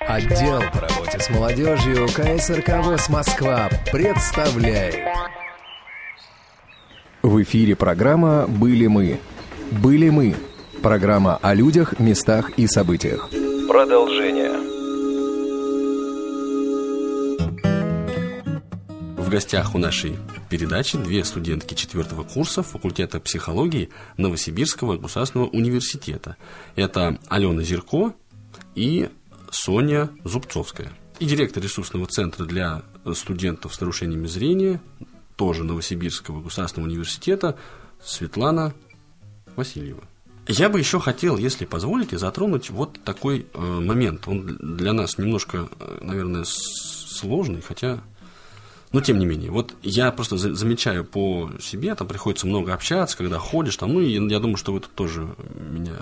Отдел по работе с молодежью КСРК ВОЗ Москва представляет. В эфире программа «Были мы». «Были мы» – программа о людях, местах и событиях. Продолжение. В гостях у нашей передачи две студентки четвертого курса факультета психологии Новосибирского государственного университета. Это Алена Зерко и Соня Зубцовская. И директор ресурсного центра для студентов с нарушениями зрения, тоже Новосибирского государственного университета, Светлана Васильева. Я бы еще хотел, если позволите, затронуть вот такой э, момент. Он для нас немножко, э, наверное, сложный, хотя но тем не менее, вот я просто замечаю по себе, там приходится много общаться, когда ходишь, там, ну, и я думаю, что вы тут тоже меня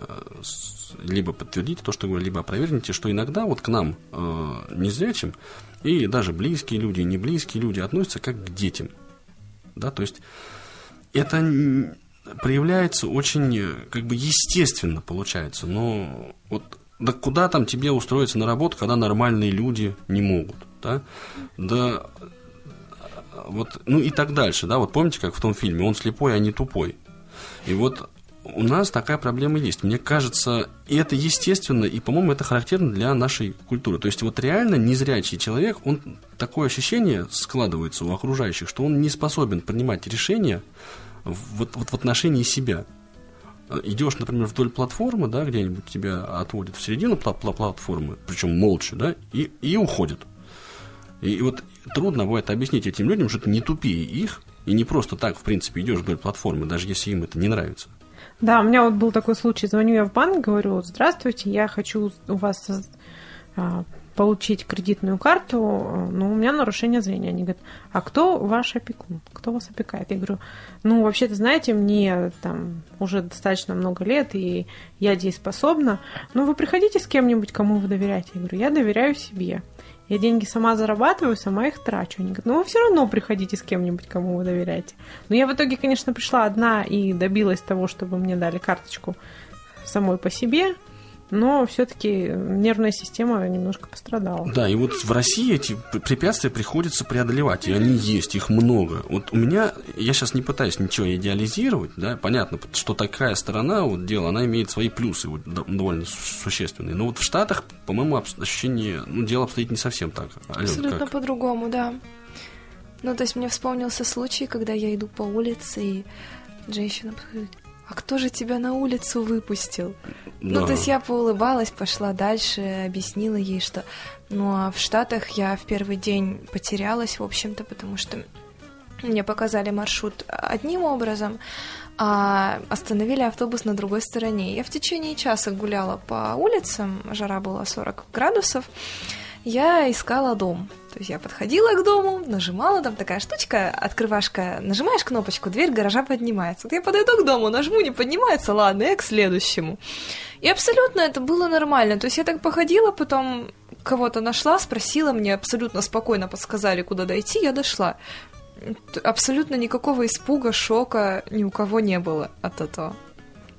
либо подтвердите то, что говорю, либо опровергните, что иногда вот к нам, э, незрячим, и даже близкие люди, и не близкие люди относятся как к детям. Да, то есть это проявляется очень как бы естественно получается, но вот да куда там тебе устроиться на работу, когда нормальные люди не могут, да? Да вот, ну и так дальше, да, вот помните, как в том фильме, он слепой, а не тупой. И вот у нас такая проблема есть. Мне кажется, и это естественно, и, по-моему, это характерно для нашей культуры. То есть вот реально незрячий человек, он такое ощущение складывается у окружающих, что он не способен принимать решения вот, вот в отношении себя. Идешь, например, вдоль платформы, да, где-нибудь тебя отводят в середину платформы, причем молча, да, и, и уходят. И вот трудно будет объяснить этим людям, что ты не тупее их, и не просто так, в принципе, идешь вдоль платформы, даже если им это не нравится. Да, у меня вот был такой случай. Звоню я в банк, говорю, здравствуйте, я хочу у вас а, получить кредитную карту, но у меня нарушение зрения. Они говорят, а кто ваш опекун? Кто вас опекает? Я говорю, ну, вообще-то, знаете, мне там уже достаточно много лет, и я дееспособна. Ну, вы приходите с кем-нибудь, кому вы доверяете? Я говорю, я доверяю себе. Я деньги сама зарабатываю, сама их трачу. Они говорят, ну вы все равно приходите с кем-нибудь, кому вы доверяете. Но я в итоге, конечно, пришла одна и добилась того, чтобы мне дали карточку самой по себе но все-таки нервная система немножко пострадала. Да, и вот в России эти препятствия приходится преодолевать, и они есть, их много. Вот у меня, я сейчас не пытаюсь ничего идеализировать, да, понятно, что такая сторона вот дела, она имеет свои плюсы вот, довольно существенные. Но вот в Штатах, по-моему, ощущение, ну, дело обстоит не совсем так. Ален, Абсолютно по-другому, да. Ну, то есть мне вспомнился случай, когда я иду по улице, и женщина подходит, а кто же тебя на улицу выпустил? Да. Ну, то есть я поулыбалась, пошла дальше, объяснила ей, что... Ну, а в Штатах я в первый день потерялась, в общем-то, потому что мне показали маршрут одним образом, а остановили автобус на другой стороне. Я в течение часа гуляла по улицам, жара была 40 градусов, я искала дом. То есть я подходила к дому, нажимала, там такая штучка, открывашка, нажимаешь кнопочку, дверь гаража поднимается. Вот я подойду к дому, нажму, не поднимается, ладно, я к следующему. И абсолютно это было нормально. То есть я так походила, потом кого-то нашла, спросила, мне абсолютно спокойно подсказали, куда дойти, я дошла. Абсолютно никакого испуга, шока ни у кого не было от этого.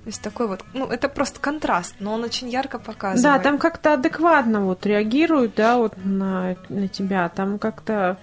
То есть такой вот, ну, это просто контраст, но он очень ярко показывает. Да, там как-то адекватно вот реагируют, да, вот на, на тебя. Там как-то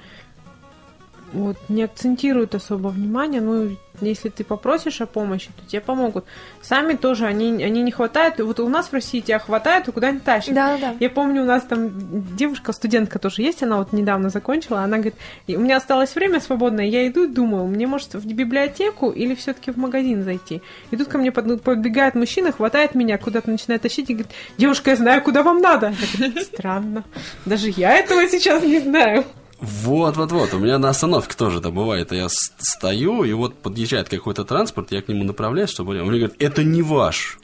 вот не акцентируют особо внимание, ну, если ты попросишь о помощи, то тебе помогут. Сами тоже, они, они не хватают. Вот у нас в России тебя хватает, и куда-нибудь тащат. Да, да. Я помню, у нас там девушка, студентка тоже есть, она вот недавно закончила, она говорит, у меня осталось время свободное, я иду и думаю, мне может в библиотеку или все-таки в магазин зайти. И тут ко мне подбегает мужчина, хватает меня, куда-то начинает тащить и говорит, девушка, я знаю, куда вам надо. Я говорю, Странно. Даже я этого сейчас не знаю. Вот, вот, вот. У меня на остановке тоже это бывает. Я стою, и вот подъезжает какой-то транспорт, я к нему направляюсь, чтобы он мне говорит, это не ваш.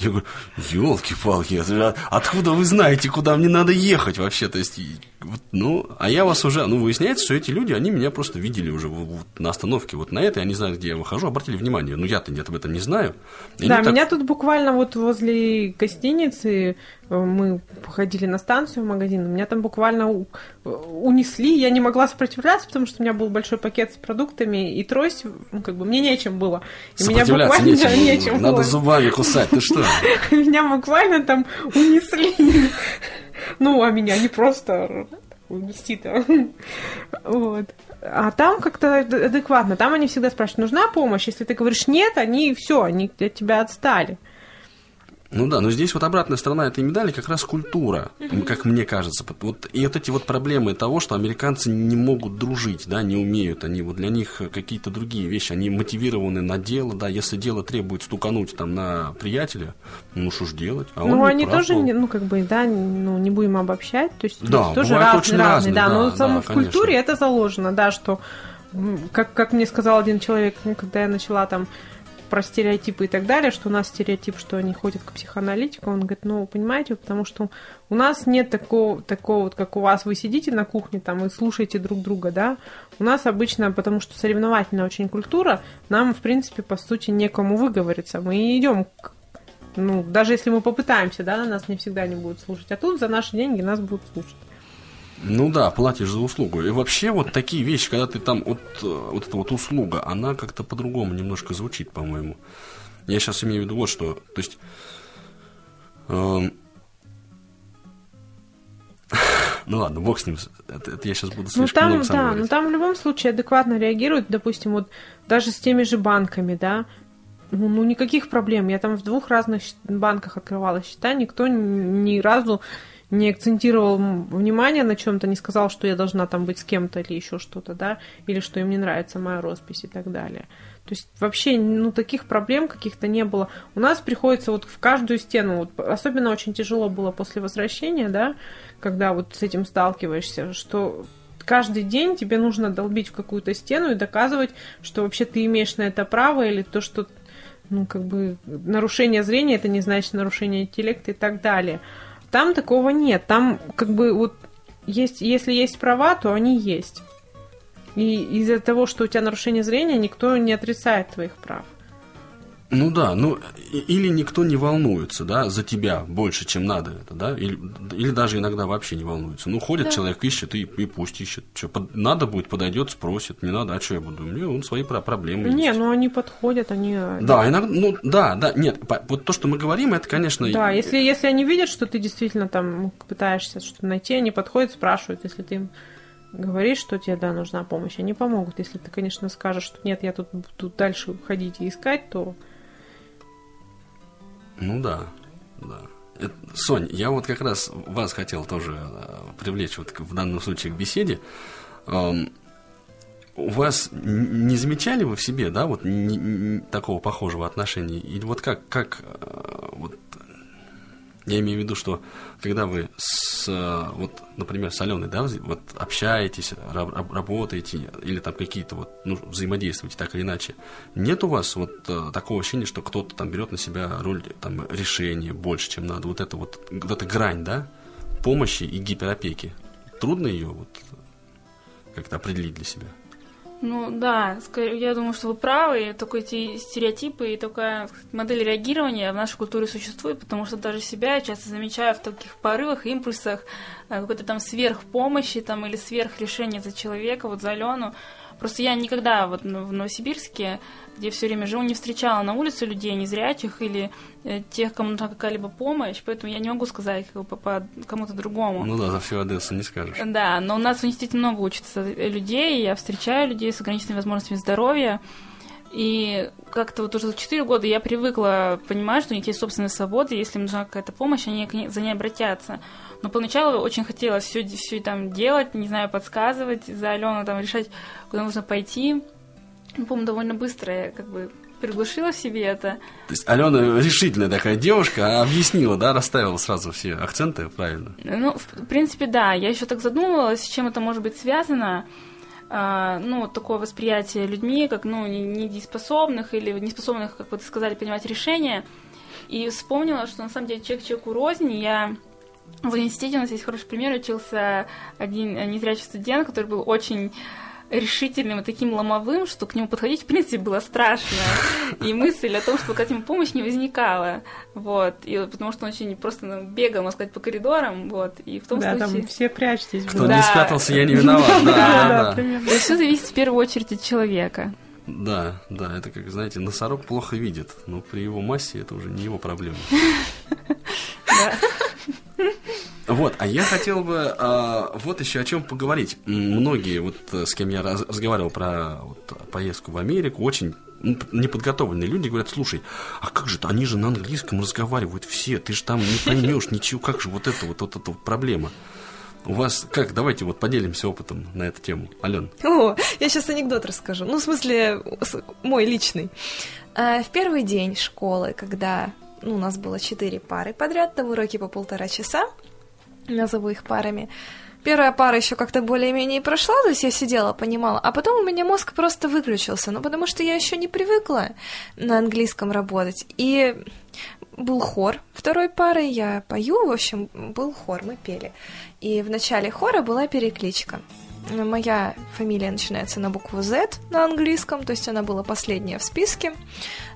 Я говорю, елки-палки, откуда вы знаете, куда мне надо ехать вообще? То есть Вот, ну, а я вас уже, ну, выясняется, что эти люди, они меня просто видели уже вот, на остановке вот на этой, они знают, где я выхожу, обратили внимание. Ну, я-то нет, об этом не знаю. И да, меня так... тут буквально вот возле гостиницы э, мы походили на станцию в магазин, меня там буквально унесли, я не могла сопротивляться, потому что у меня был большой пакет с продуктами и трость, ну, как бы мне нечем было. И меня буквально нечем, нечем было. Надо зубами кусать, ты что? Меня буквально там унесли. Ну, а меня не просто унести-то. Вот. А там как-то адекватно. Там они всегда спрашивают, нужна помощь? Если ты говоришь нет, они все, они от тебя отстали. Ну да, но здесь вот обратная сторона этой медали как раз культура, как мне кажется. Вот, и вот эти вот проблемы того, что американцы не могут дружить, да, не умеют, они вот для них какие-то другие вещи, они мотивированы на дело, да, если дело требует стукануть там на приятеля, ну что ж делать. А ну они прав, тоже, ну как бы, да, ну не будем обобщать, то есть да, тоже разные, очень разные, разные, да, да, но да, в конечно. культуре это заложено, да, что как, как мне сказал один человек, ну, когда я начала там про стереотипы и так далее, что у нас стереотип, что они ходят к психоаналитику. Он говорит, ну, понимаете, потому что у нас нет такого, такого вот, как у вас, вы сидите на кухне там и слушаете друг друга, да. У нас обычно, потому что соревновательная очень культура, нам, в принципе, по сути, некому выговориться. Мы идем ну, даже если мы попытаемся, да, нас не всегда не будут слушать. А тут за наши деньги нас будут слушать. Ну да, платишь за услугу. И вообще вот такие вещи, когда ты там, вот, э, вот эта вот услуга, она как-то по-другому немножко звучит, по-моему. Я сейчас имею в виду вот что. То есть... Эм... Ну ладно, бог с ним. Это, это я сейчас буду ну, слишком ну, там, много Да, говорить. но там в любом случае адекватно реагируют, допустим, вот даже с теми же банками, да, ну, ну никаких проблем. Я там в двух разных банках открывала счета, никто ни разу не акцентировал внимание на чем-то, не сказал, что я должна там быть с кем-то или еще что-то, да, или что им не нравится моя роспись и так далее. То есть вообще, ну, таких проблем каких-то не было. У нас приходится вот в каждую стену, вот, особенно очень тяжело было после возвращения, да, когда вот с этим сталкиваешься, что каждый день тебе нужно долбить в какую-то стену и доказывать, что вообще ты имеешь на это право, или то, что, ну, как бы, нарушение зрения, это не значит нарушение интеллекта и так далее. Там такого нет. Там как бы вот есть, если есть права, то они есть. И из-за того, что у тебя нарушение зрения, никто не отрицает твоих прав. Ну да, ну или никто не волнуется, да, за тебя больше, чем надо это, да, или, или даже иногда вообще не волнуется. Ну, ходит да. человек, ищет, и, и пусть ищет. Что, под, надо будет, подойдет, спросит, не надо, а что я буду? У меня он свои проблемы Не, есть. ну они подходят, они... Да, иногда, ну да, да, нет, вот то, что мы говорим, это, конечно... Да, если, если они видят, что ты действительно там пытаешься что-то найти, они подходят, спрашивают, если ты им говоришь, что тебе, да, нужна помощь, они помогут. Если ты, конечно, скажешь, что нет, я тут буду дальше ходить и искать, то ну да, да. Это, Сонь, я вот как раз вас хотел тоже э, привлечь вот в данном случае к беседе. У вас не замечали вы в себе, да, вот не, не, такого похожего отношения? И вот как, как э, вот я имею в виду, что когда вы с, вот, например, с Аленой, да, вот общаетесь, работаете, или там какие-то вот, ну, взаимодействуете так или иначе, нет у вас вот э, такого ощущения, что кто-то там берет на себя роль там решения больше, чем надо, вот это вот, вот эта грань, да, помощи и гиперопеки, трудно ее вот как-то определить для себя? Ну да, я думаю, что вы правы. Такой эти стереотипы и такая модель реагирования в нашей культуре существует, потому что даже себя я часто замечаю в таких порывах, импульсах, э, какой-то там сверхпомощи там, или сверхрешения за человека, вот за Алену. Просто я никогда вот в Новосибирске, где все время живу, не встречала на улице людей незрячих или э, тех, кому нужна какая-либо помощь, поэтому я не могу сказать как бы, по кому-то другому. Ну да, за всю Одессу не скажешь. Да, но у нас в университете много учатся людей, я встречаю людей с ограниченными возможностями здоровья, и как-то вот уже за 4 года я привыкла понимать, что у них есть собственная свобода, если им нужна какая-то помощь, они за ней обратятся. Но поначалу очень хотелось все, все там делать, не знаю, подсказывать за Алену, там решать, куда нужно пойти. Ну, помню, довольно быстро я как бы приглушила в себе это. То есть Алена решительная такая девушка, а объяснила, да, расставила сразу все акценты правильно? Ну, в принципе, да. Я еще так задумывалась, с чем это может быть связано. А, ну, такое восприятие людьми, как, ну, недееспособных или неспособных, как вы сказали, принимать решения. И вспомнила, что на самом деле человек человеку рознь. Я в университете у нас есть хороший пример. Учился один незрячий студент, который был очень решительным и таким ломовым, что к нему подходить, в принципе, было страшно. И мысль о том, что оказать ему помощь, не возникала. Вот. И потому что он очень просто ну, бегал, можно сказать, по коридорам. Вот. И в том да, случае... там все прячьтесь. Кто да. не спрятался, я не виноват. Да, да, да. Есть все зависит в первую очередь от человека. Да, да, это как, знаете, носорог плохо видит, но при его массе это уже не его проблема. Вот, а я хотел бы а, вот еще о чем поговорить. Многие, вот э, с кем я раз, разговаривал про вот, поездку в Америку, очень неподготовленные люди говорят, слушай, а как же, они же на английском разговаривают все, ты же там не поймешь ничего, как же вот это вот, вот эта вот проблема. У вас как? Давайте вот поделимся опытом на эту тему. Ален. О, я сейчас анекдот расскажу. Ну, в смысле, мой личный. А, в первый день школы, когда ну, у нас было четыре пары подряд, там уроки по полтора часа, назову их парами. Первая пара еще как-то более-менее прошла, то есть я сидела, понимала, а потом у меня мозг просто выключился, ну потому что я еще не привыкла на английском работать. И был хор второй пары, я пою, в общем, был хор, мы пели. И в начале хора была перекличка. Моя фамилия начинается на букву Z на английском, то есть она была последняя в списке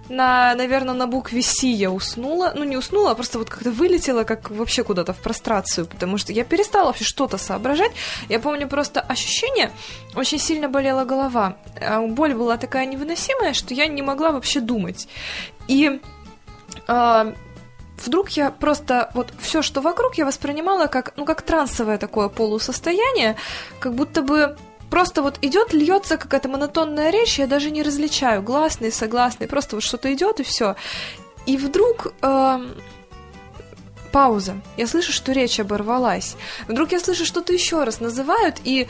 на, наверное, на букве Си я уснула. Ну, не уснула, а просто вот как-то вылетела, как вообще куда-то в прострацию, потому что я перестала вообще что-то соображать. Я помню просто ощущение, очень сильно болела голова. А боль была такая невыносимая, что я не могла вообще думать. И э, вдруг я просто вот все, что вокруг, я воспринимала как, ну, как трансовое такое полусостояние, как будто бы просто вот идет, льется какая-то монотонная речь, я даже не различаю гласные, согласные, просто вот что-то идет и все. И вдруг э, пауза. Я слышу, что речь оборвалась. Вдруг я слышу, что-то еще раз называют, и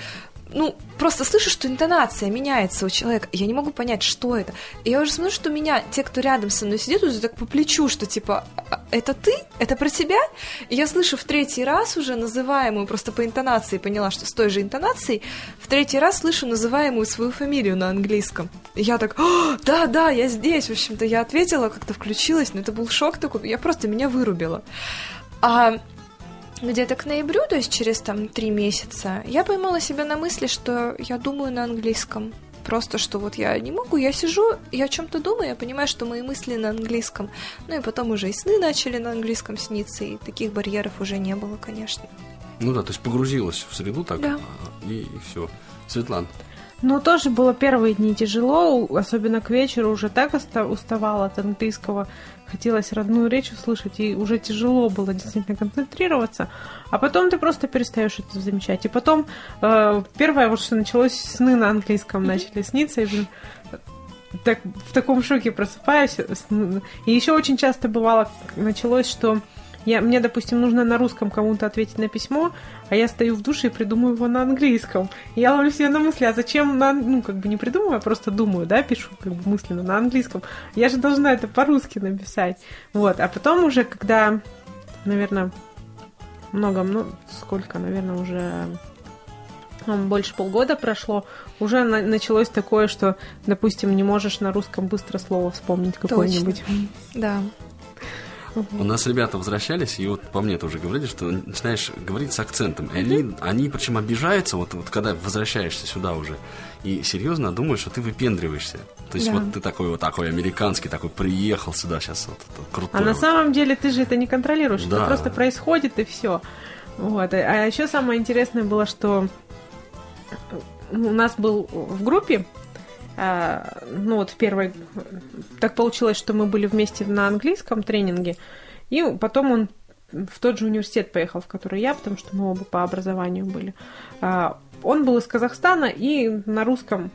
ну, просто слышу, что интонация меняется у человека. Я не могу понять, что это. И я уже смотрю, что меня, те, кто рядом со мной сидит, уже так по плечу, что типа, «А, это ты? Это про тебя? И я слышу в третий раз уже называемую, просто по интонации поняла, что с той же интонацией, в третий раз слышу называемую свою фамилию на английском. И я так, да, да, я здесь. В общем-то, я ответила, как-то включилась, но это был шок такой, я просто меня вырубила. А где-то к ноябрю, то есть через там три месяца, я поймала себя на мысли, что я думаю на английском. Просто, что вот я не могу, я сижу, я о чем-то думаю, я понимаю, что мои мысли на английском. Ну и потом уже и сны начали на английском сниться, и таких барьеров уже не было, конечно. Ну да, то есть погрузилась в среду так, да. и, и все. Светлана. Ну, тоже было первые дни тяжело, особенно к вечеру уже так уставала от английского, хотелось родную речь услышать, и уже тяжело было действительно концентрироваться. А потом ты просто перестаешь это замечать. И потом э, первое, вот что началось, сны на английском начали сниться, и, блин, так, в таком шоке просыпаюсь. И еще очень часто бывало, началось, что я, мне, допустим, нужно на русском кому-то ответить на письмо, а я стою в душе и придумаю его на английском. И я ловлю себе на мысли, а зачем, на, ну, как бы не придумываю, а просто думаю, да, пишу как бы мысленно на английском. Я же должна это по-русски написать. Вот, а потом уже, когда, наверное, много, ну, сколько, наверное, уже больше полгода прошло, уже на- началось такое, что, допустим, не можешь на русском быстро слово вспомнить какое-нибудь. Да. У нас ребята возвращались, и вот по мне тоже говорили, что начинаешь говорить с акцентом. И они, они причем обижаются, вот, вот когда возвращаешься сюда уже, и серьезно думают, что ты выпендриваешься. То есть да. вот ты такой вот такой американский, такой приехал сюда сейчас, вот, вот крутой. А на вот. самом деле ты же это не контролируешь, да. это просто происходит и все. Вот. А еще самое интересное было, что у нас был в группе а, ну вот в первой... Так получилось, что мы были вместе на английском тренинге, и потом он в тот же университет поехал, в который я, потому что мы оба по образованию были. А, он был из Казахстана и на русском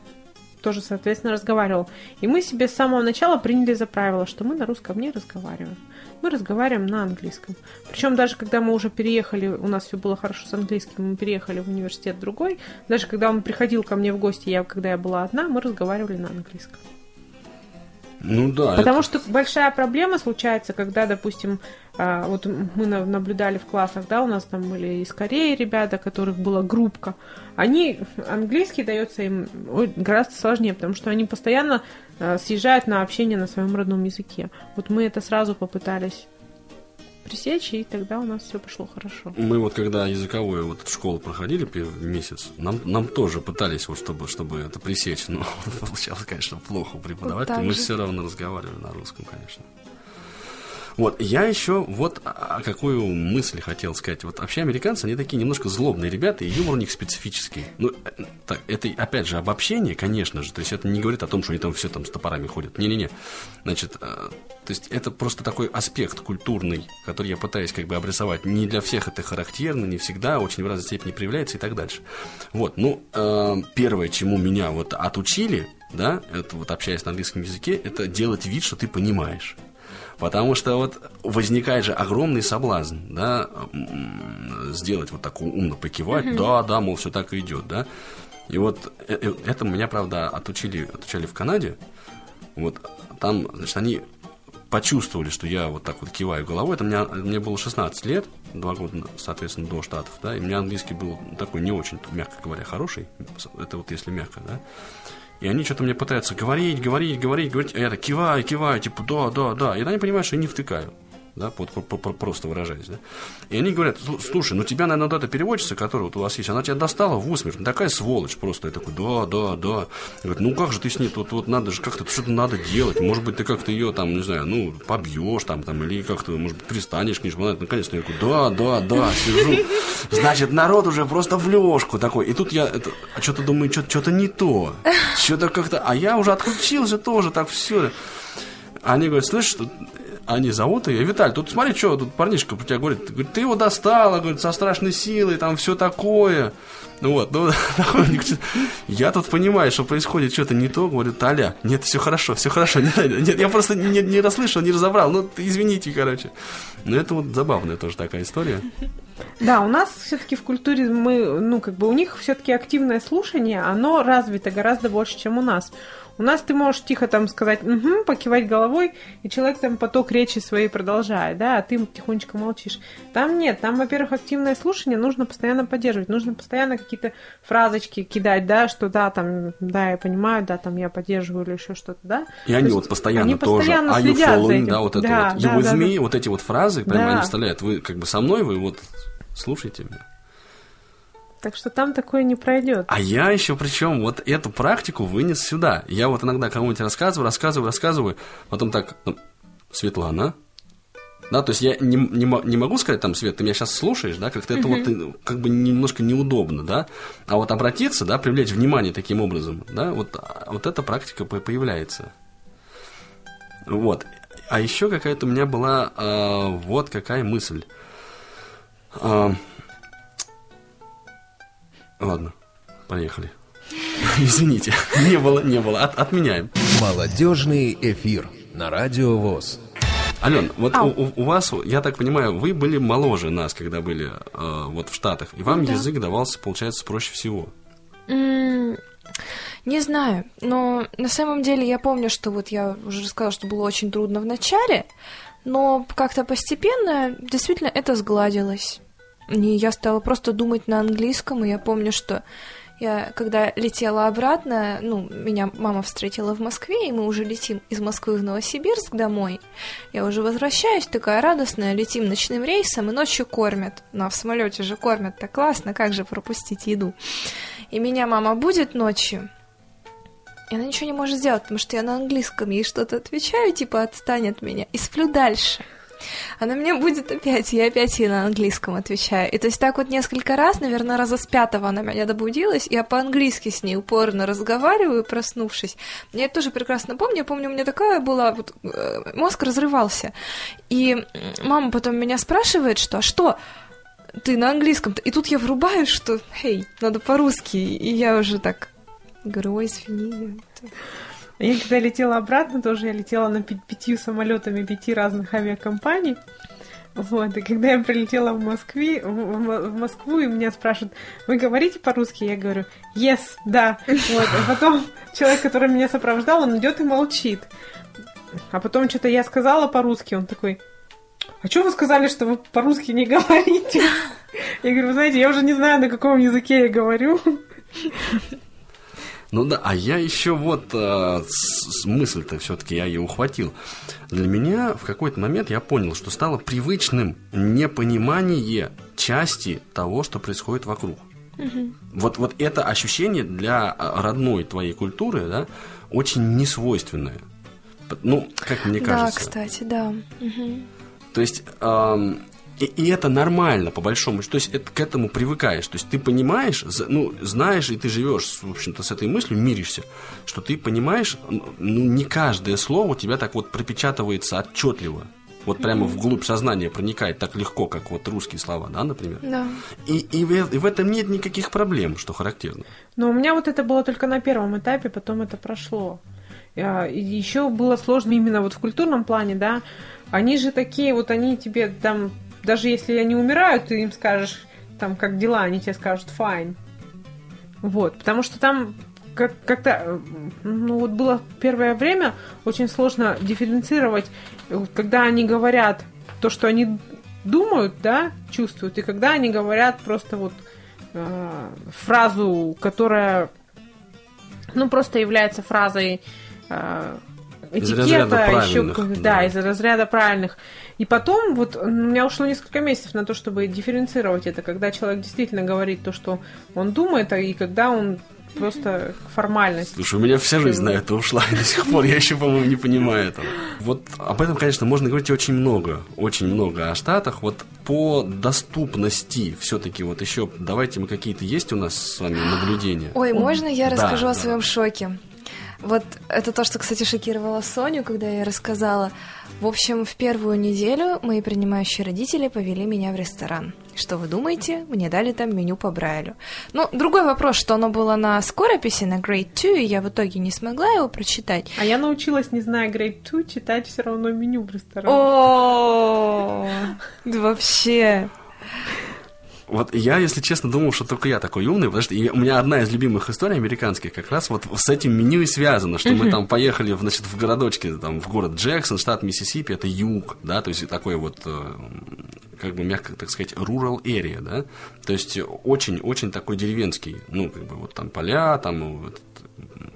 тоже, соответственно, разговаривал. И мы себе с самого начала приняли за правило, что мы на русском не разговариваем мы разговариваем на английском. Причем даже когда мы уже переехали, у нас все было хорошо с английским, мы переехали в университет другой, даже когда он приходил ко мне в гости, я, когда я была одна, мы разговаривали на английском. Ну да. Потому это... что большая проблема случается, когда, допустим, вот мы наблюдали в классах, да, у нас там были из Кореи ребята, которых была группка. Они, английский дается им гораздо сложнее, потому что они постоянно а, съезжают на общение на своем родном языке. Вот мы это сразу попытались пресечь, и тогда у нас все пошло хорошо. Мы вот когда языковую вот школу проходили первый месяц, нам, нам тоже пытались, вот, чтобы, чтобы это пресечь, но получалось, конечно, плохо у преподавателя. Вот Мы все равно разговаривали на русском, конечно. Вот, я еще вот а, какую мысль хотел сказать. Вот вообще американцы, они такие немножко злобные ребята, и юмор у них специфический. Ну, э, так, это, опять же, обобщение, конечно же. То есть это не говорит о том, что они там все там с топорами ходят. Не-не-не. Значит, э, то есть это просто такой аспект культурный, который я пытаюсь как бы обрисовать. Не для всех это характерно, не всегда, очень в разной степени проявляется и так дальше. Вот, ну, э, первое, чему меня вот отучили, да, это вот общаясь на английском языке, это делать вид, что ты понимаешь. Потому что вот возникает же огромный соблазн, да, сделать вот такую умно покивать, mm-hmm. да, да, мол, все так и идет, да. И вот э, э, это меня, правда, отучили, отучали в Канаде. Вот там, значит, они почувствовали, что я вот так вот киваю головой. Это мне, мне было 16 лет, два года, соответственно, до Штатов, да, и у меня английский был такой не очень, мягко говоря, хороший. Это вот если мягко, да. И они что-то мне пытаются говорить, говорить, говорить, говорить, а я так киваю, киваю, типа, да, да, да. И они понимают, что я не втыкаю да, вот, просто выражаясь, да. И они говорят, слушай, ну тебя, наверное, вот эта переводчица, которая вот у вас есть, она тебя достала в усмерть, ну, такая сволочь просто. Я такой, да, да, да. Говорит, ну как же ты с ней, тут вот надо же как-то, что-то надо делать, может быть, ты как-то ее там, не знаю, ну, побьешь там, там, или как-то, может быть, пристанешь к ней, она, наконец-то я такой, да, да, да, сижу. Значит, народ уже просто в лёжку такой. И тут я это, а что-то думаю, что-то не то. Что-то как-то, а я уже отключился тоже, так все. Они говорят, слышишь, они зовут ее, Виталь, тут смотри, что тут парнишка про тебя говорит, говорит, ты его достала, говорит, со страшной силой, там все такое. Ну вот, ну, я тут понимаю, что происходит что-то не то, говорю, Таля, нет, все хорошо, все хорошо, нет, нет я просто не, не расслышал, не разобрал, ну, извините, короче. Но это вот забавная тоже такая история. Да, у нас все-таки в культуре мы, ну, как бы у них все-таки активное слушание, оно развито гораздо больше, чем у нас. У нас ты можешь тихо там сказать, угу, покивать головой, и человек там поток речи своей продолжает, да, а ты тихонечко молчишь. Там нет, там, во-первых, активное слушание нужно постоянно поддерживать, нужно постоянно какие-то фразочки кидать, да, что да, там, да, я понимаю, да, там я поддерживаю или еще что-то, да. И они вот постоянно они тоже, постоянно are you following, да, вот это да, вот, you да, with да, me, да. вот эти вот фразы, прямо да. они вставляют, вы как бы со мной, вы вот слушайте меня. Так что там такое не пройдет. А я еще причем вот эту практику вынес сюда. Я вот иногда кому-нибудь рассказываю, рассказываю, рассказываю, потом так, ну, Светлана, да, то есть я не, не, не могу сказать там, Свет, ты меня сейчас слушаешь, да, как-то это вот как бы немножко неудобно, да, а вот обратиться, да, привлечь внимание таким образом, да, вот, вот эта практика появляется. Вот. А еще какая-то у меня была э, вот какая мысль. Э, Ладно, поехали. Извините, не было, не было. От, отменяем. Молодежный эфир на радио ВОЗ. Ален, вот у, у вас, я так понимаю, вы были моложе нас, когда были э, вот в Штатах, и вам да. язык давался, получается, проще всего. Mm, не знаю, но на самом деле я помню, что вот я уже рассказала, что было очень трудно в начале, но как-то постепенно действительно это сгладилось. И я стала просто думать на английском, и я помню, что я, когда летела обратно, ну, меня мама встретила в Москве, и мы уже летим из Москвы в Новосибирск домой. Я уже возвращаюсь, такая радостная, летим ночным рейсом, и ночью кормят. Ну, а в самолете же кормят так классно, как же пропустить еду? И меня мама будет ночью, и она ничего не может сделать, потому что я на английском ей что-то отвечаю, типа отстань от меня, и сплю дальше. Она меня будет опять, я опять ей на английском отвечаю. И то есть так вот несколько раз, наверное, раза с пятого она меня добудилась, я по-английски с ней упорно разговариваю, проснувшись. Я это тоже прекрасно помню, я помню, у меня такая была, вот, э, мозг разрывался. И мама потом меня спрашивает, что, а что, ты на английском -то? И тут я врубаю, что, эй, надо по-русски, и я уже так говорю, ой, извини. Я когда летела обратно, тоже я летела на пятью самолетами пяти разных авиакомпаний. Вот, и когда я прилетела в, Москве, в, Москву, и меня спрашивают, вы говорите по-русски? Я говорю, yes, да. Вот, а потом человек, который меня сопровождал, он идет и молчит. А потом что-то я сказала по-русски, он такой, а что вы сказали, что вы по-русски не говорите? Я говорю, вы знаете, я уже не знаю, на каком языке я говорю. Ну да, а я еще вот э, мысль-то все-таки я ее ухватил. Для меня в какой-то момент я понял, что стало привычным непонимание части того, что происходит вокруг. Угу. Вот, вот это ощущение для а, родной твоей культуры, да, очень несвойственное. Ну, как мне кажется. Да, кстати, да. Угу. То есть эм, и, и это нормально, по большому счету. То есть это, к этому привыкаешь. То есть ты понимаешь, ну, знаешь, и ты живешь, в общем-то, с этой мыслью, миришься, что ты понимаешь, ну, не каждое слово у тебя так вот пропечатывается отчетливо. Вот прямо mm-hmm. вглубь сознания проникает так легко, как вот русские слова, да, например? Да. И, и, в, и в этом нет никаких проблем, что характерно. Но у меня вот это было только на первом этапе, потом это прошло. А, Еще было сложно именно вот в культурном плане, да. Они же такие, вот они тебе там даже если они умирают, ты им скажешь, там, как дела, они тебе скажут fine. Вот, потому что там как- как-то, ну вот было первое время очень сложно дифференцировать, когда они говорят то, что они думают, да, чувствуют, и когда они говорят просто вот э, фразу, которая, ну, просто является фразой э, этикета, еще, да, да, из разряда правильных. И потом, вот у меня ушло несколько месяцев на то, чтобы дифференцировать это, когда человек действительно говорит то, что он думает, а и когда он просто формальность. Слушай, у меня вся жизнь на это ушла, и до сих пор я еще, по-моему, не понимаю этого. Вот об этом, конечно, можно говорить очень много, очень много о Штатах. Вот по доступности все-таки вот еще давайте мы какие-то есть у нас с вами наблюдения. Ой, можно я да, расскажу да. о своем шоке? Вот это то, что, кстати, шокировало Соню, когда я рассказала. В общем, в первую неделю мои принимающие родители повели меня в ресторан. Что вы думаете? Мне дали там меню по Брайлю. Ну, другой вопрос, что оно было на скорописи, на Grade 2, и я в итоге не смогла его прочитать. А я научилась, не зная Grade 2, читать все равно меню в ресторане. О, вообще. Вот я, если честно, думал, что только я такой умный, потому что у меня одна из любимых историй американских как раз вот с этим меню и связана, что мы там поехали, значит, в городочке, там, в город Джексон, штат Миссисипи, это юг, да, то есть такой вот, э, как бы мягко так сказать, rural area, да, то есть очень-очень такой деревенский, ну, как бы вот там поля, там вот,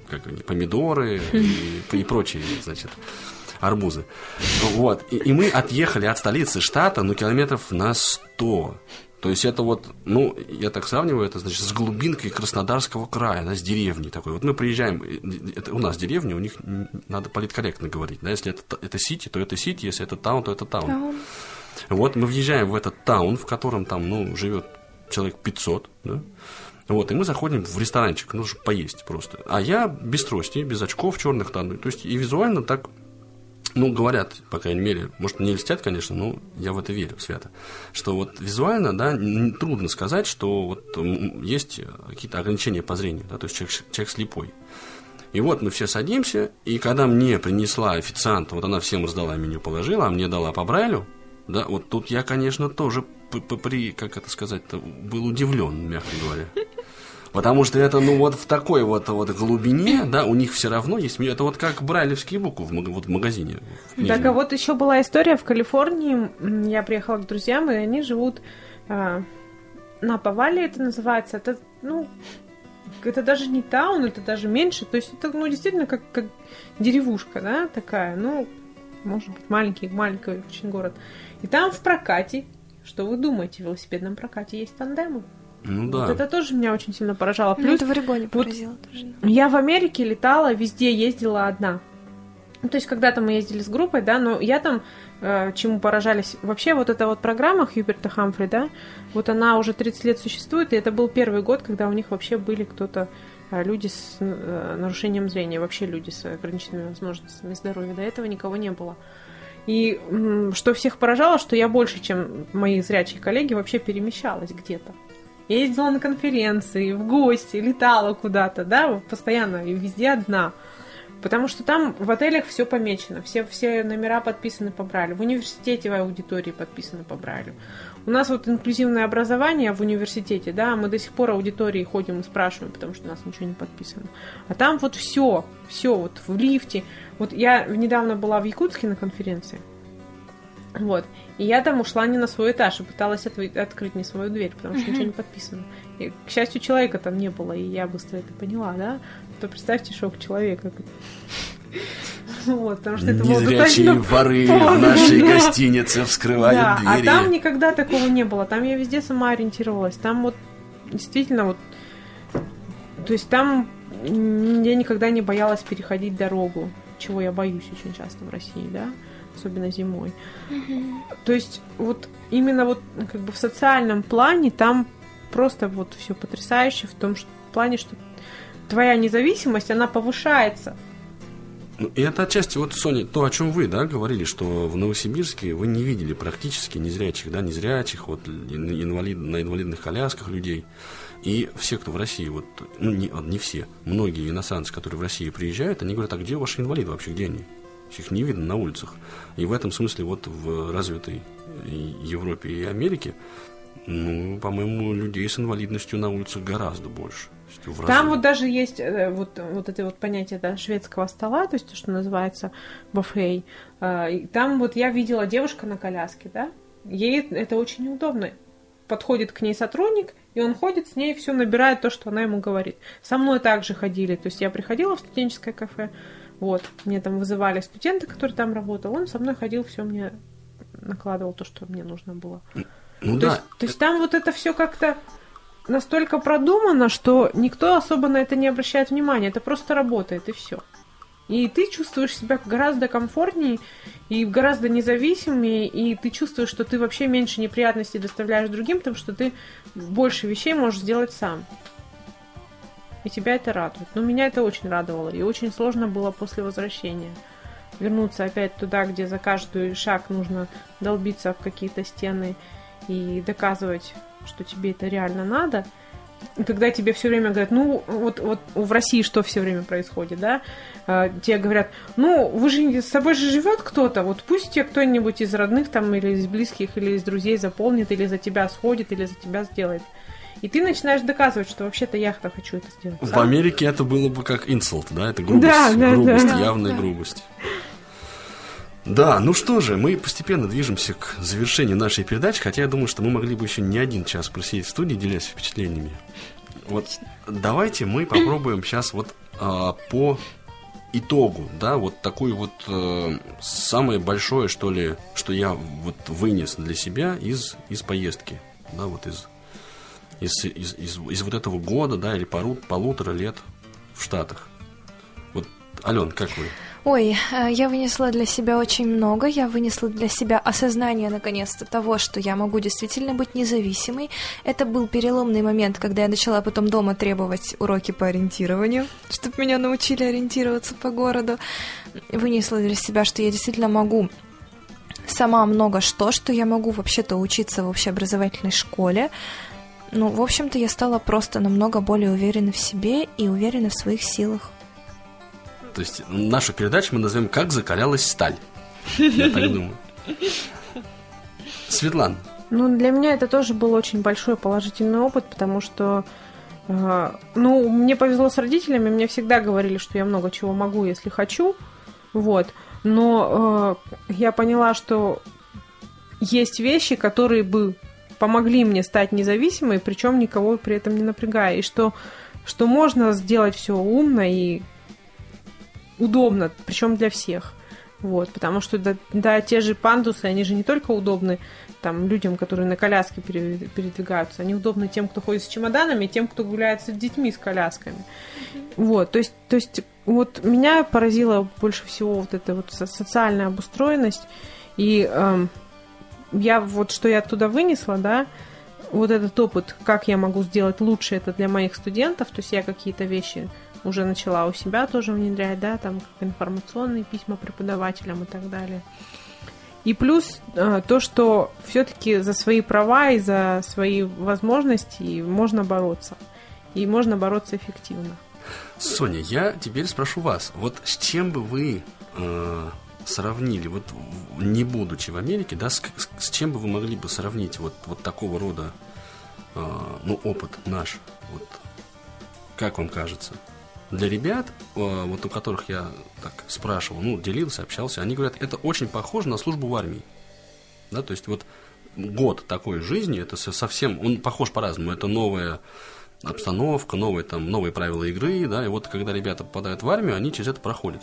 как они, помидоры и, и прочие, значит, арбузы. Вот. И, и мы отъехали от столицы штата, ну, километров на 100. То есть это вот, ну, я так сравниваю, это значит с глубинкой Краснодарского края, да, с деревней такой. Вот мы приезжаем, это у нас деревня, у них надо политкорректно говорить, да, если это, это сити, то это сити, если это таун, то это таун. таун. Вот мы въезжаем в этот таун, в котором там, ну, живет человек 500, да, вот, и мы заходим в ресторанчик, ну, чтобы поесть просто. А я без трости, без очков черных, там, то есть и визуально так ну, говорят, по крайней мере, может, не льстят, конечно, но я в это верю свято, что вот визуально, да, трудно сказать, что вот есть какие-то ограничения по зрению, да, то есть человек, человек слепой. И вот мы все садимся, и когда мне принесла официант, вот она всем раздала меню, положила, а мне дала по Брайлю, да, вот тут я, конечно, тоже при, как это сказать был удивлен, мягко говоря. Потому что это, ну, вот в такой вот, вот глубине, да, у них все равно есть... Это вот как брайлевские буквы в, вот в магазине. В так, а вот еще была история в Калифорнии. Я приехала к друзьям, и они живут э, на Повале, это называется. Это, ну, это даже не таун, это даже меньше. То есть это, ну, действительно, как, как деревушка, да, такая. Ну, может быть, маленький, маленький очень город. И там в прокате, что вы думаете, в велосипедном прокате есть тандемы. Ну да. Вот это тоже меня очень сильно поражало. Плюс, ну, это в Орегоне поразило вот тоже. Я в Америке летала, везде ездила одна. Ну, то есть когда-то мы ездили с группой, да, но я там э, чему поражались. Вообще вот эта вот программа Хьюберта Хамфри, да, вот она уже 30 лет существует, и это был первый год, когда у них вообще были кто-то э, люди с э, нарушением зрения, вообще люди с ограниченными возможностями здоровья. До этого никого не было. И что всех поражало, что я больше, чем мои зрячие коллеги, вообще перемещалась где-то. Ездила на конференции, в гости, летала куда-то, да, постоянно и везде одна. Потому что там в отелях все помечено, все, все номера подписаны по Брайлю, в университете в аудитории подписаны по Брайлю. У нас вот инклюзивное образование в университете, да, мы до сих пор аудитории ходим и спрашиваем, потому что у нас ничего не подписано. А там вот все, все, вот в лифте. Вот я недавно была в Якутске на конференции, Вот. И я там ушла не на свой этаж и пыталась отв- открыть не свою дверь, потому что ничего не подписано. И, к счастью, человека там не было, и я быстро это поняла, да? То представьте шок человека. Вот, потому что это было Незрячие воры в нашей гостинице вскрывают да, двери. А там никогда такого не было. Там я везде сама ориентировалась. Там вот действительно вот... То есть там я никогда не боялась переходить дорогу, чего я боюсь очень часто в России, да, особенно зимой. Mm-hmm. То есть вот именно вот как бы в социальном плане там просто вот все потрясающе в том что, в плане, что твоя независимость, она повышается. Ну, и это отчасти, вот, Соня, то, о чем вы, да, говорили, что в Новосибирске вы не видели практически незрячих, да, незрячих, вот, инвалид, на инвалидных колясках людей. И все, кто в России, вот, ну, не, не все, многие иностранцы, которые в Россию приезжают, они говорят, а где ваши инвалиды вообще, где они? Их не видно на улицах. И в этом смысле вот в развитой Европе и Америке, ну, по-моему, людей с инвалидностью на улицах гораздо больше. Там вот даже есть э, вот, вот это вот понятие да, шведского стола, то есть то, что называется буфей. Э, там вот я видела девушка на коляске, да, ей это очень неудобно. Подходит к ней сотрудник, и он ходит с ней, все набирает то, что она ему говорит. Со мной также ходили. То есть я приходила в студенческое кафе, вот, мне там вызывали студенты, который там работал, он со мной ходил, все мне накладывал то, что мне нужно было. Ну, то, да. есть, то есть там вот это все как-то настолько продумано, что никто особо на это не обращает внимания. Это просто работает, и все. И ты чувствуешь себя гораздо комфортнее и гораздо независимее, и ты чувствуешь, что ты вообще меньше неприятностей доставляешь другим, потому что ты больше вещей можешь сделать сам. И тебя это радует. Но меня это очень радовало, и очень сложно было после возвращения вернуться опять туда, где за каждый шаг нужно долбиться в какие-то стены и доказывать, что тебе это реально надо – когда тебе все время говорят, ну, вот, вот в России что все время происходит, да? А, тебе говорят, ну, вы же с собой же живет кто-то, вот пусть тебе кто-нибудь из родных там или из близких или из друзей заполнит, или за тебя сходит, или за тебя сделает. И ты начинаешь доказывать, что вообще-то я хочу это сделать. В Америке это было бы как инсулт, да? Это грубость, да, да, грубость, да. явная да. грубость. Да, ну что же, мы постепенно движемся к завершению нашей передачи, хотя я думаю, что мы могли бы еще не один час просидеть в студии, делясь впечатлениями. Вот давайте мы попробуем сейчас вот а, по итогу, да, вот такой вот э, самое большое, что ли, что я вот вынес для себя из, из поездки, да, вот из, из, из, из, из вот этого года, да, или пару, полутора лет в Штатах. Вот, Ален, как вы? Ой, э, я вынесла для себя очень много. Я вынесла для себя осознание, наконец-то, того, что я могу действительно быть независимой. Это был переломный момент, когда я начала потом дома требовать уроки по ориентированию, чтобы меня научили ориентироваться по городу. Вынесла для себя, что я действительно могу сама много что, что я могу вообще-то учиться в общеобразовательной школе. Ну, в общем-то, я стала просто намного более уверена в себе и уверена в своих силах. То есть нашу передачу мы назовем «Как закалялась сталь». Я так думаю. Светлана. Ну, для меня это тоже был очень большой положительный опыт, потому что э, ну, мне повезло с родителями, мне всегда говорили, что я много чего могу, если хочу. Вот. Но э, я поняла, что есть вещи, которые бы помогли мне стать независимой, причем никого при этом не напрягая. И что, что можно сделать все умно и удобно, причем для всех. Вот, потому что да, да, те же пандусы, они же не только удобны там, людям, которые на коляске передвигаются, они удобны тем, кто ходит с чемоданами, и тем, кто гуляет с детьми с колясками. Вот, то есть, то есть вот меня поразила больше всего вот эта вот социальная обустроенность, и эм, я вот что я оттуда вынесла, да, вот этот опыт, как я могу сделать лучше это для моих студентов, то есть я какие-то вещи уже начала у себя тоже внедрять, да, там как информационные письма преподавателям и так далее. И плюс э, то, что все-таки за свои права и за свои возможности можно бороться. И можно бороться эффективно. Соня, я теперь спрошу вас, вот с чем бы вы э, сравнили, вот не будучи в Америке, да, с, с чем бы вы могли бы сравнить вот, вот такого рода э, ну, опыт наш? Вот, как вам кажется? для ребят, э, вот у которых я так спрашивал, ну, делился, общался, они говорят, это очень похоже на службу в армии. Да, то есть вот год такой жизни, это совсем, он похож по-разному, это новая обстановка, новые, там, новые правила игры, да, и вот когда ребята попадают в армию, они через это проходят.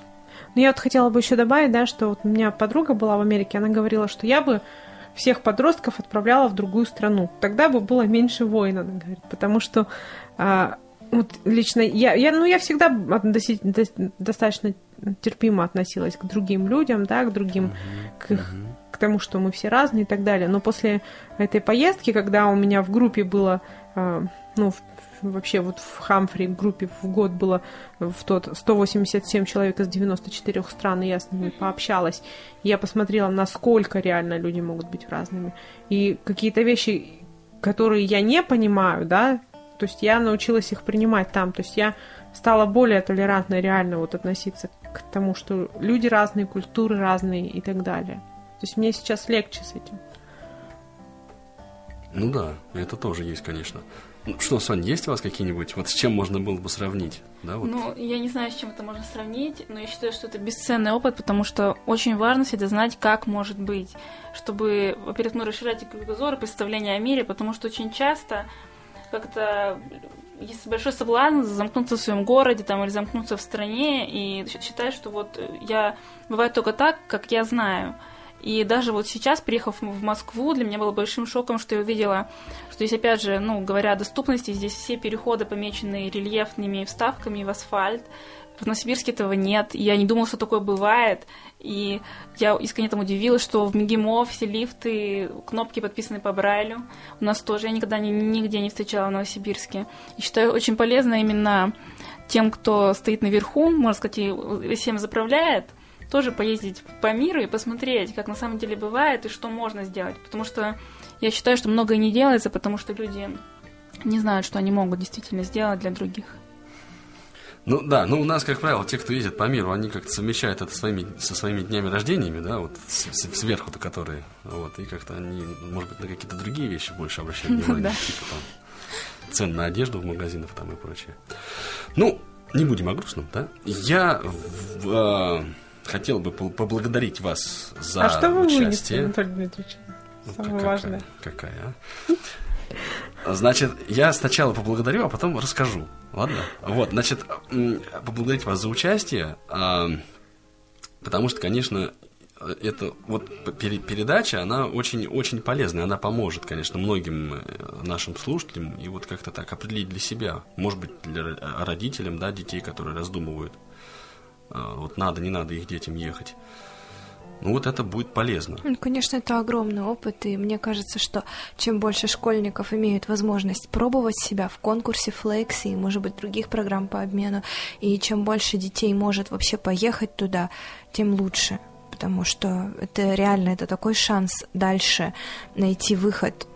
Ну, я вот хотела бы еще добавить, да, что вот у меня подруга была в Америке, она говорила, что я бы всех подростков отправляла в другую страну. Тогда бы было меньше войн, она говорит, потому что а, вот лично я, я, ну, я всегда достаточно терпимо относилась к другим людям, да, к другим, к, их, к тому, что мы все разные и так далее. Но после этой поездки, когда у меня в группе было, а, ну, вообще вот в Хамфри группе в год было в тот 187 человек из 94 стран, и я с ними пообщалась. И я посмотрела, насколько реально люди могут быть разными. И какие-то вещи, которые я не понимаю, да, то есть я научилась их принимать там. То есть я стала более толерантно реально вот относиться к тому, что люди разные, культуры разные и так далее. То есть мне сейчас легче с этим. Ну да, это тоже есть, конечно. Что, Соня, есть у вас какие-нибудь, вот с чем можно было бы сравнить? Да, вот? Ну, я не знаю, с чем это можно сравнить, но я считаю, что это бесценный опыт, потому что очень важно всегда знать, как может быть, чтобы, во-первых, ну, расширять кругозор и представление о мире, потому что очень часто как-то есть большой соблазн замкнуться в своем городе там, или замкнуться в стране и считать, что вот я бывает только так, как я знаю. И даже вот сейчас, приехав в Москву, для меня было большим шоком, что я увидела, что здесь, опять же, ну, говоря о доступности, здесь все переходы помечены рельефными вставками в асфальт. В Новосибирске этого нет. Я не думала, что такое бывает. И я искренне там удивилась, что в МИГИМО все лифты, кнопки подписаны по Брайлю. У нас тоже я никогда ни, нигде не встречала в Новосибирске. И считаю очень полезно именно тем, кто стоит наверху, можно сказать, и всем заправляет – тоже поездить по миру и посмотреть, как на самом деле бывает и что можно сделать. Потому что я считаю, что многое не делается, потому что люди не знают, что они могут действительно сделать для других. Ну да, ну у нас, как правило, те, кто ездит по миру, они как-то совмещают это своими, со своими днями рождениями, да, вот сверху-то которые, вот, и как-то они, может быть, на какие-то другие вещи больше обращают внимание, типа там цен на одежду в магазинах там и прочее. Ну, не будем о грустном, да? Я в, а, хотел бы поблагодарить вас за а что вы участие. Вынесли, Анатолий Дмитриевич? Самое какая, важное. Какая, а? Значит, я сначала поблагодарю, а потом расскажу. Ладно? Вот, значит, поблагодарить вас за участие, а, потому что, конечно, это вот передача, она очень, очень полезная, она поможет, конечно, многим э, нашим слушателям и вот как-то так определить для себя, может быть, для родителям, да, детей, которые раздумывают вот надо, не надо их детям ехать. Ну вот это будет полезно. Ну, конечно, это огромный опыт, и мне кажется, что чем больше школьников имеют возможность пробовать себя в конкурсе Флекси и, может быть, других программ по обмену, и чем больше детей может вообще поехать туда, тем лучше. Потому что это реально, это такой шанс дальше найти выход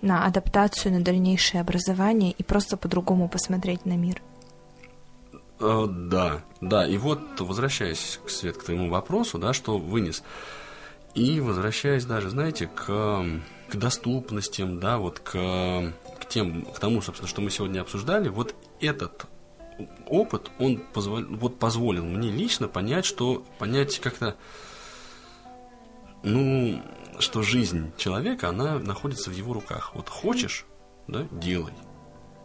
на адаптацию, на дальнейшее образование и просто по-другому посмотреть на мир. Э, да, да. И вот, возвращаясь, Свет, к твоему вопросу, да, что вынес. И возвращаясь даже, знаете, к, к доступностям, да, вот к, к тем, к тому, собственно, что мы сегодня обсуждали, вот этот опыт, он позволил, вот позволил мне лично понять, что понять как-то, ну, что жизнь человека, она находится в его руках. Вот хочешь, да, делай.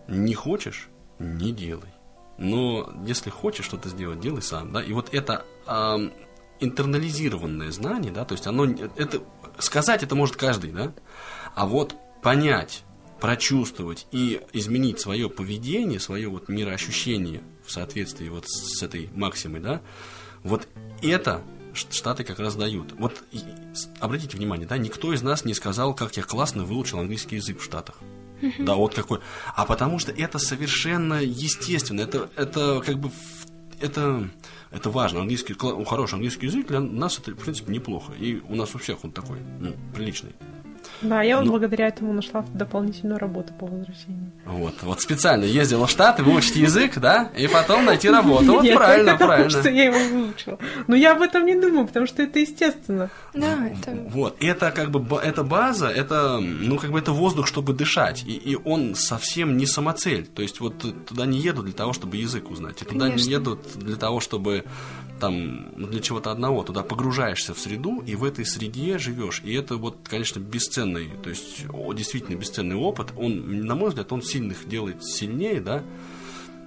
Не хочешь, не делай но если хочешь что-то сделать, делай сам, да, и вот это э, интернализированное знание, да, то есть оно, это, сказать это может каждый, да, а вот понять, прочувствовать и изменить свое поведение, свое вот мироощущение в соответствии вот с этой максимой, да, вот это Штаты как раз дают. Вот обратите внимание, да, никто из нас не сказал, как я классно выучил английский язык в Штатах. Да, вот какой. А потому что это совершенно естественно. Это, это как бы это, это важно. Английский, хороший английский язык для нас это, в принципе, неплохо. И у нас у всех он такой, ну, приличный. Да, я вот ну, благодаря этому нашла дополнительную работу по возвращении. Вот, вот специально ездила в Штаты выучить язык, да, и потом найти работу. Вот Нет, правильно, потому, правильно. что я его выучила. Но я об этом не думаю, потому что это естественно. Да, это... Вот, это как бы, это база, это, ну, как бы это воздух, чтобы дышать, и, и он совсем не самоцель. То есть вот туда не едут для того, чтобы язык узнать, и туда Конечно. не едут для того, чтобы там для чего-то одного, туда погружаешься в среду и в этой среде живешь. И это вот, конечно, бесценный, то есть действительно бесценный опыт. Он, на мой взгляд, он сильных делает сильнее, да,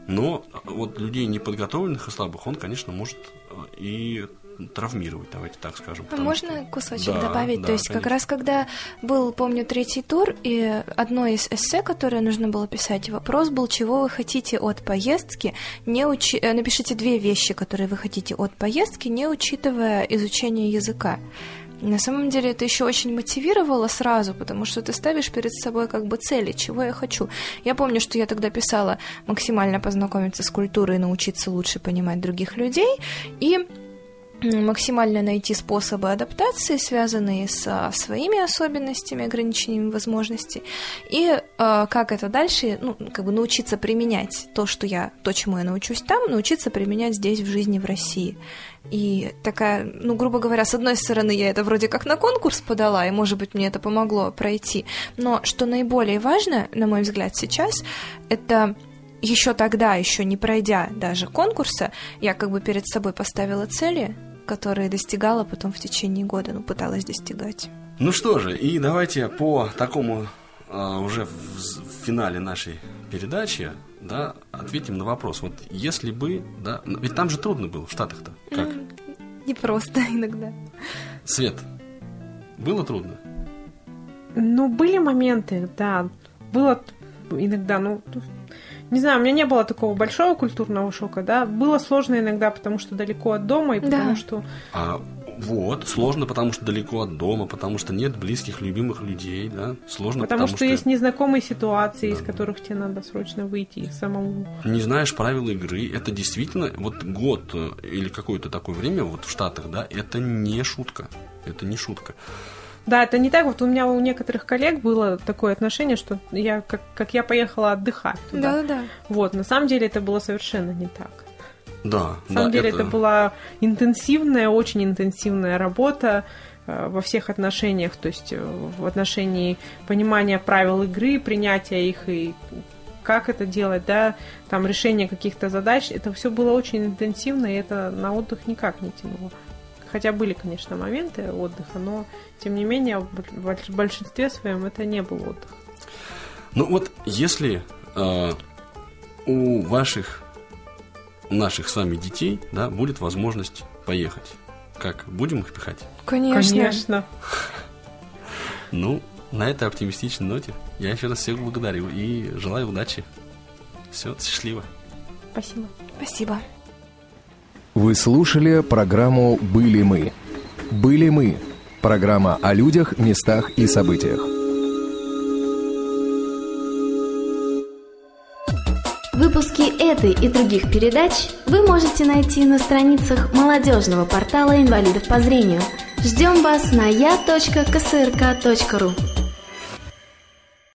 но вот людей неподготовленных и слабых он, конечно, может э, и травмировать, давайте так скажем. А можно что... кусочек да, добавить? Да, То есть конечно. как раз когда был, помню, третий тур, и одно из эссе, которое нужно было писать, вопрос был, чего вы хотите от поездки, не учи... Э, напишите две вещи, которые вы хотите от поездки, не учитывая изучение языка. На самом деле это еще очень мотивировало сразу, потому что ты ставишь перед собой как бы цели, чего я хочу. Я помню, что я тогда писала максимально познакомиться с культурой, научиться лучше понимать других людей, и максимально найти способы адаптации, связанные со своими особенностями, ограничениями возможностей, и э, как это дальше, ну, как бы научиться применять то, что я, то, чему я научусь там, научиться применять здесь в жизни в России. И такая, ну, грубо говоря, с одной стороны, я это вроде как на конкурс подала, и, может быть, мне это помогло пройти, но что наиболее важно, на мой взгляд, сейчас, это еще тогда, еще не пройдя даже конкурса, я как бы перед собой поставила цели, которые достигала потом в течение года, ну, пыталась достигать. Ну что же, и давайте по такому а, уже в, в финале нашей передачи, да, ответим на вопрос. Вот если бы, да, ведь там же трудно было в Штатах-то, как? Не просто иногда. Свет, было трудно? Ну, были моменты, да. Было иногда, ну, не знаю, у меня не было такого большого культурного шока, да. Было сложно иногда, потому что далеко от дома, и потому да. что... А, вот, сложно, потому что далеко от дома, потому что нет близких, любимых людей, да. Сложно, потому, потому что, что есть незнакомые ситуации, да. из которых тебе надо срочно выйти самому. Не знаешь правил игры, это действительно, вот год э, или какое-то такое время вот в Штатах, да, это не шутка. Это не шутка. Да, это не так. Вот у меня у некоторых коллег было такое отношение, что я как, как я поехала отдыхать туда. Да, да. Вот, на самом деле это было совершенно не так. Да. На самом да, деле это... это была интенсивная, очень интенсивная работа э, во всех отношениях, то есть э, в отношении понимания правил игры, принятия их и как это делать, да, там решение каких-то задач, это все было очень интенсивно, и это на отдых никак не тянуло. Хотя были, конечно, моменты отдыха, но тем не менее в большинстве своем это не был отдых. Ну вот если э, у ваших, наших с вами детей, да, будет возможность поехать, как будем их пихать? Конечно. Конечно. Ну, на этой оптимистичной ноте я еще раз всех благодарю и желаю удачи. Все, счастливо. Спасибо. Спасибо. Вы слушали программу «Были мы». «Были мы» – программа о людях, местах и событиях. Выпуски этой и других передач вы можете найти на страницах молодежного портала инвалидов по зрению. Ждем вас на я.ксрк.ру.